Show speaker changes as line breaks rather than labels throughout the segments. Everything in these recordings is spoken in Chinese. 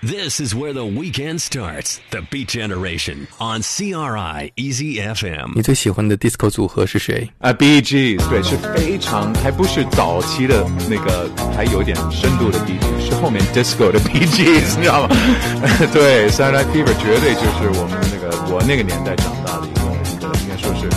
This is where the weekend starts. The Beat Generation on CRI Easy FM.
你最喜欢的 disco 组合是谁？
啊、，BGS 对，是非常还不是早期的那个，还有点深度的 BGS，是后面 disco 的 BGS，你知道吗？对 s a t u r d a y Fever 绝对就是我们那个我那个年代长大的一个，应该说是。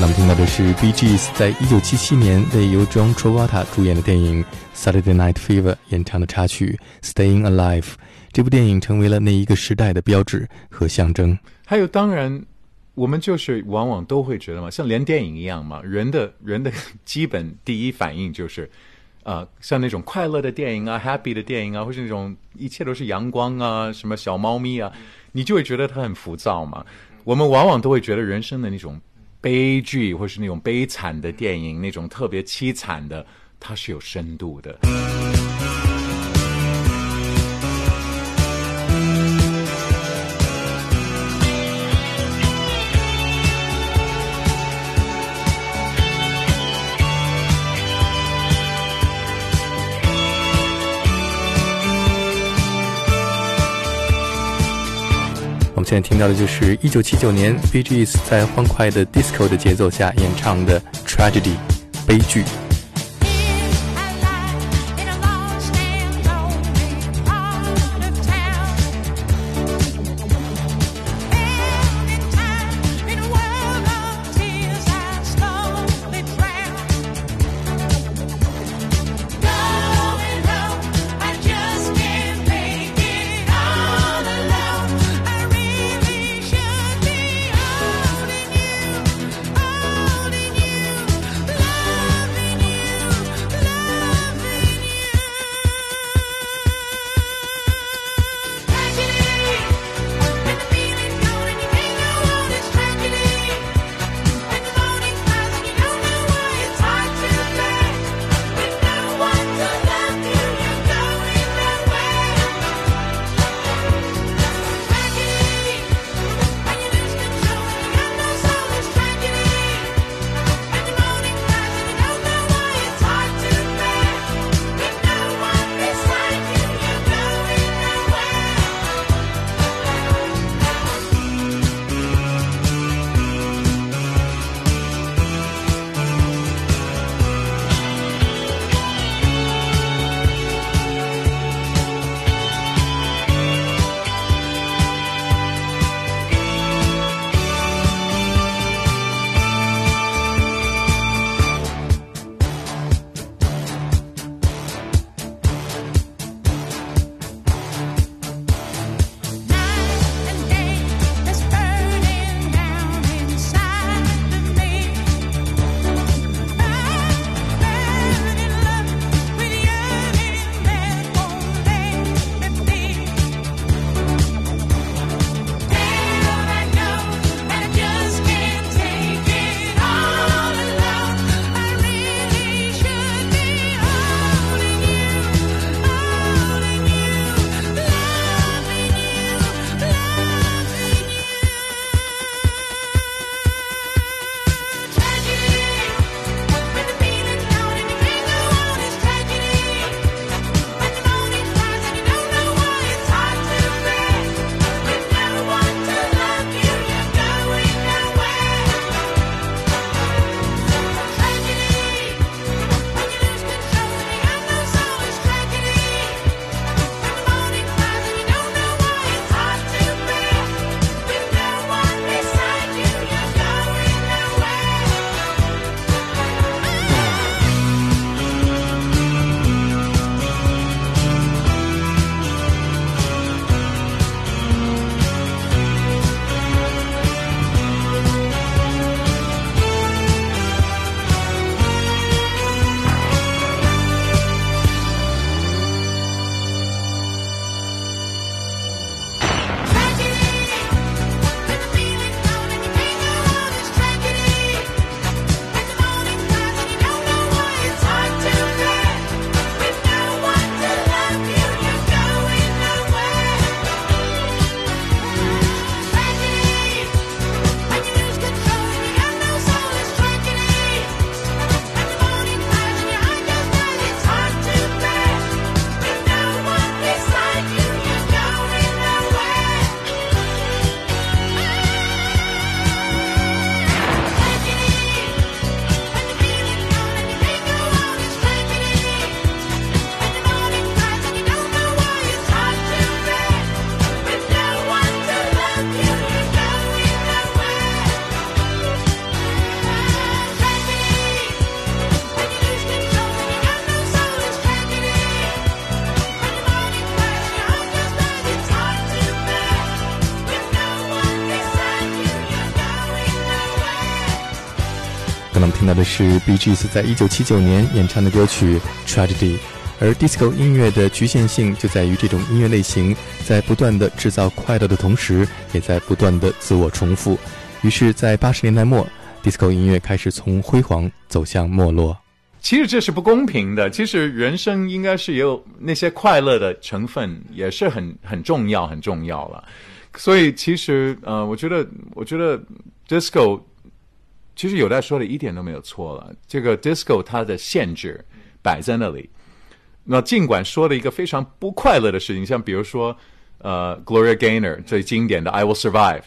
那么听到的是 BGS 在一九七七年为由 John Travolta 主演的电影《Saturday Night Fever》演唱的插曲《Staying Alive》。这部电影成为了那一个时代的标志和象征。
还有，当然，
我们就是往往都会觉得嘛，像连电影一样嘛，人的人的基本第一反应就是，啊，像那种快乐的电影啊、happy 的电影啊，或是那种一切都是阳光啊、什么小猫咪啊，你就会觉得它很浮躁嘛。我们往往都会觉得人生的那种。悲剧，或是那种悲惨的电影，那种特别凄惨的，它是有深度的。
现在听到的就是1979年 Bee Gees 在欢快的 disco 的节奏下演唱的《Tragedy》悲剧。
的是 B G S 在一九七九年演唱的歌曲《Tragedy》，而 disco 音乐的局限性就在于这种音乐类型在不断的制造快乐的同时，也在不断的自我重复。于是，在八十年代末，disco 音乐开始从辉煌走向没落。
其实这是不公平的。其实人生应该是有那些快乐的成分，也是很很重要、很重要了。所以其实呃，我觉得，我觉得 disco 其实有在说的一点都没有错了。这个 disco 它的限制摆在那里。那尽管说了一个非常不快乐的事情，像比如说呃，Gloria Gaynor 最经典的《I Will Survive》，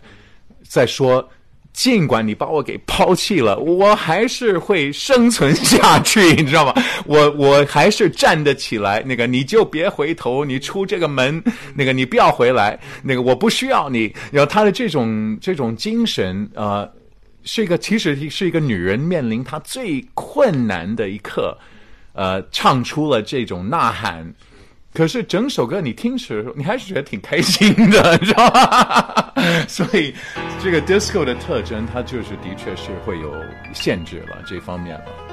在说。尽管你把我给抛弃了，我还是会生存下去，你知道吗？我我还是站得起来。那个你就别回头，你出这个门，那个你不要回来，那个我不需要你。然后他的这种这种精神，呃，是一个其实是一个女人面临她最困难的一刻，呃，唱出了这种呐喊。可是整首歌你听时，你还是觉得挺开心的，你知道吗？所以这个 disco 的特征，它就是的确是会有限制了这方面了。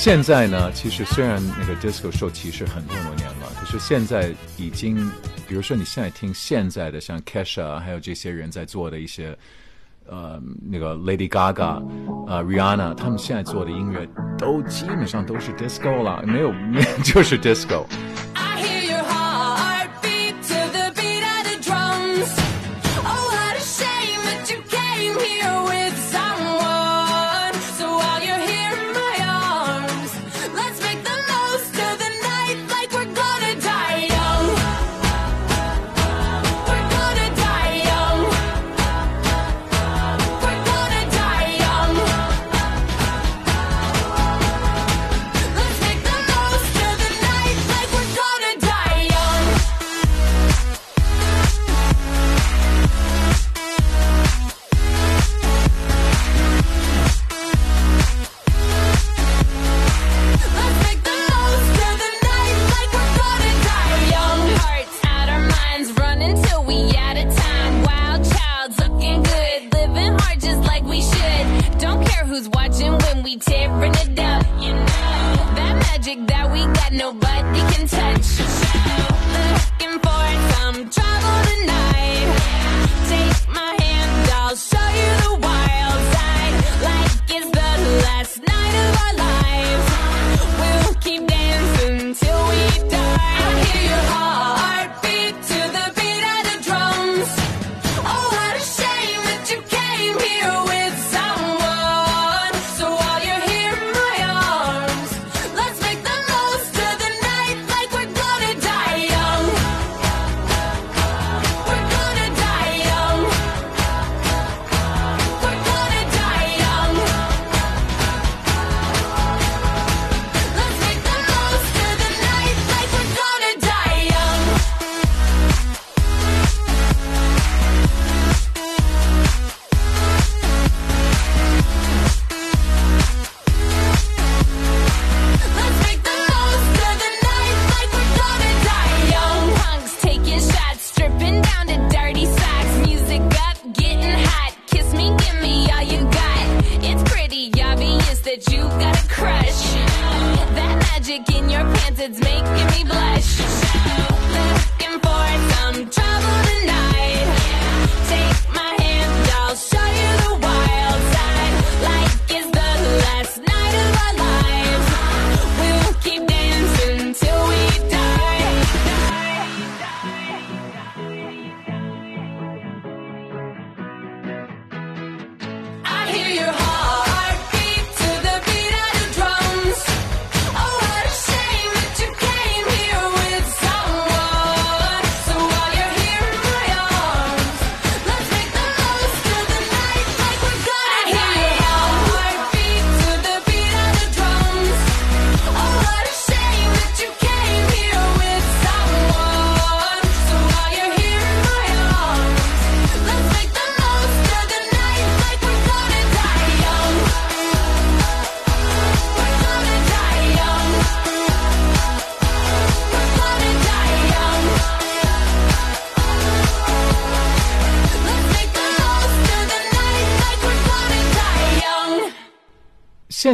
现在呢，其实虽然那个 disco 受歧视很多很多年了，可是现在已经，比如说你现在听现在的像 Kesha 还有这些人在做的一些，呃，那个 Lady Gaga，呃，Rihanna，他们现在做的音乐都基本上都是 disco 了，没有没有就是 disco。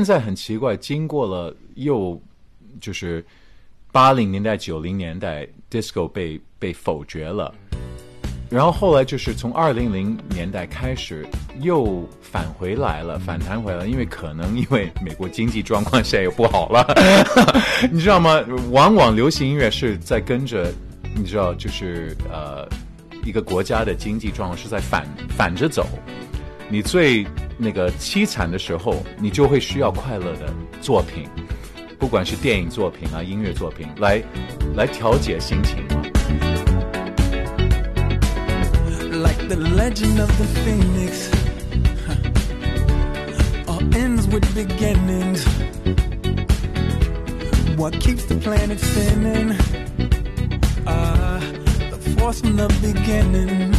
现在很奇怪，经过了又就是八零年代、九零年代，disco 被被否决了，然后后来就是从二零零年代开始又返回来了，反弹回来，因为可能因为美国经济状况现在又不好了，你知道吗？往往流行音乐是在跟着，你知道，就是呃一个国家的经济状况是在反反着走。你最那个凄惨的时候，你就会需要快乐的作品，不管是电影作品啊、音乐作品，来来调节心情。
like the legend of the phoenix. huh. All ends with beginnings. What keeps the planet spinning? Uh, the force from the beginning.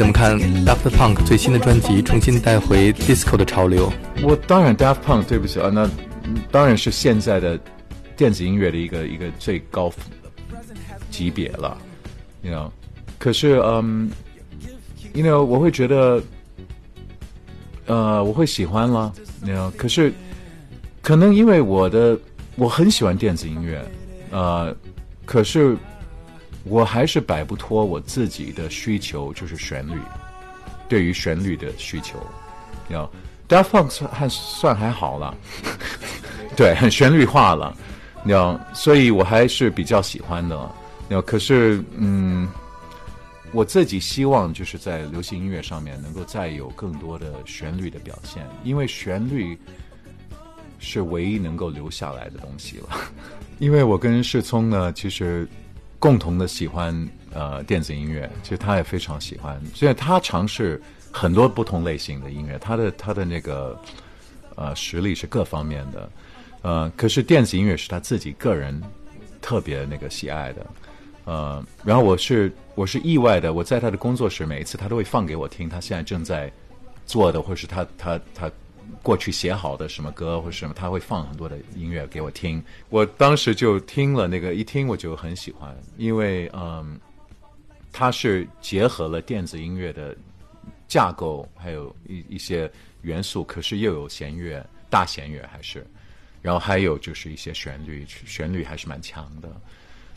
怎么看 Daft. Punk 最新的专辑重新带回 disco 的潮流？
我当然 Daft Punk，对不起啊，那当然是现在的电子音乐的一个一个最高级别了，you know。可是，嗯，you know，我会觉得，呃，我会喜欢了，you know。可是，可能因为我的我很喜欢电子音乐，呃，可是我还是摆不脱我自己的需求，就是旋律，对于旋律的需求。要 Daft Punk 算还算还好了，对，很旋律化了，你知道，所以我还是比较喜欢的。你知道，可是嗯，我自己希望就是在流行音乐上面能够再有更多的旋律的表现，因为旋律是唯一能够留下来的东西了。因为我跟世聪呢，其实共同的喜欢呃电子音乐，其实他也非常喜欢，所以他尝试很多不同类型的音乐，他的他的那个呃实力是各方面的，呃，可是电子音乐是他自己个人特别那个喜爱的，呃，然后我是我是意外的，我在他的工作室每一次他都会放给我听，他现在正在做的，或是他他他过去写好的什么歌或者什么，他会放很多的音乐给我听。我当时就听了那个，一听我就很喜欢，因为嗯，它是结合了电子音乐的架构，还有一一些元素，可是又有弦乐，大弦乐还是，然后还有就是一些旋律，旋律还是蛮强的。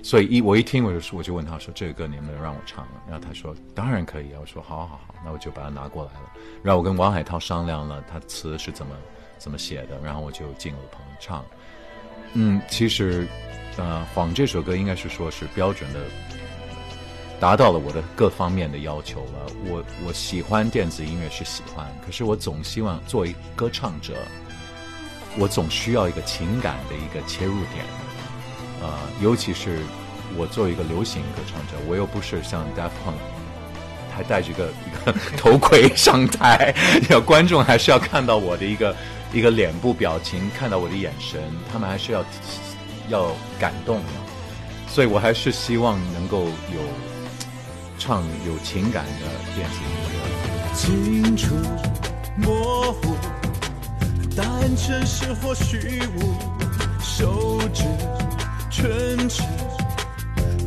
所以一我一听我就说我就问他说这个歌能不能让我唱？然后他说当然可以啊。我说好好好，那我就把它拿过来了。然后我跟王海涛商量了他词是怎么怎么写的，然后我就进了棚唱。嗯，其实呃《谎》这首歌应该是说是标准的达到了我的各方面的要求了。我我喜欢电子音乐是喜欢，可是我总希望作为歌唱者，我总需要一个情感的一个切入点。呃，尤其是我作为一个流行歌唱者，我又不是像 Daft Punk，还戴着一个一个 头盔上台，要观众还是要看到我的一个一个脸部表情，看到我的眼神，他们还是要要感动的。所以我还是希望能够有唱有情感的电子音乐。
清楚模糊，答案真实或虚无，手指唇齿，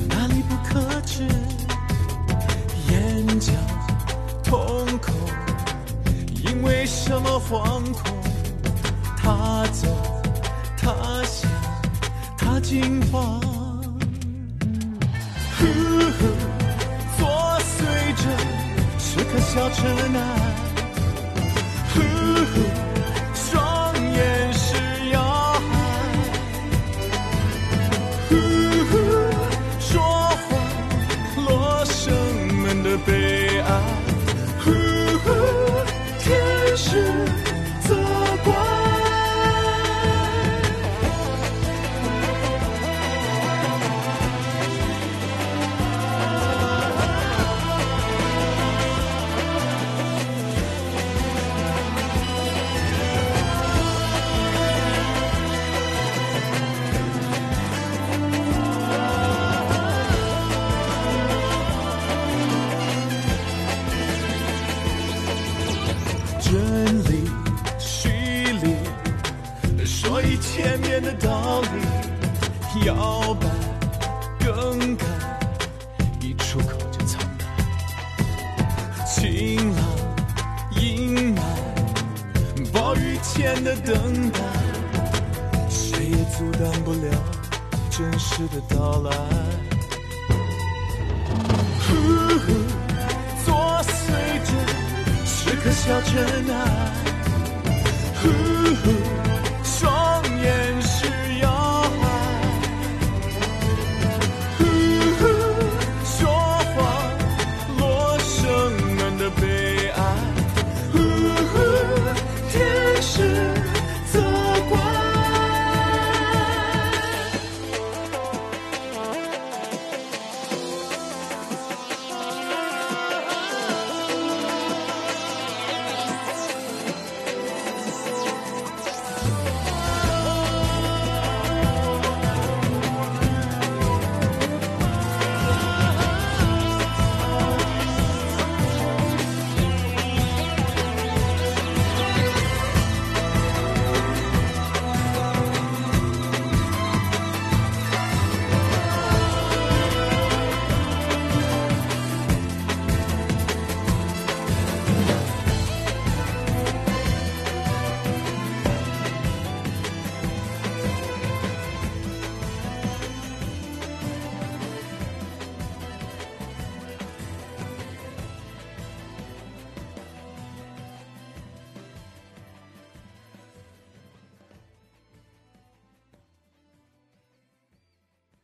哪里不可知？眼角瞳孔，因为什么惶恐？他走，他想，他惊慌。呼呼，作祟着，时刻笑着难。呼呼，是等待，谁也阻挡不了真实的到来。呼呼，作祟着。时刻笑着难。呼呼，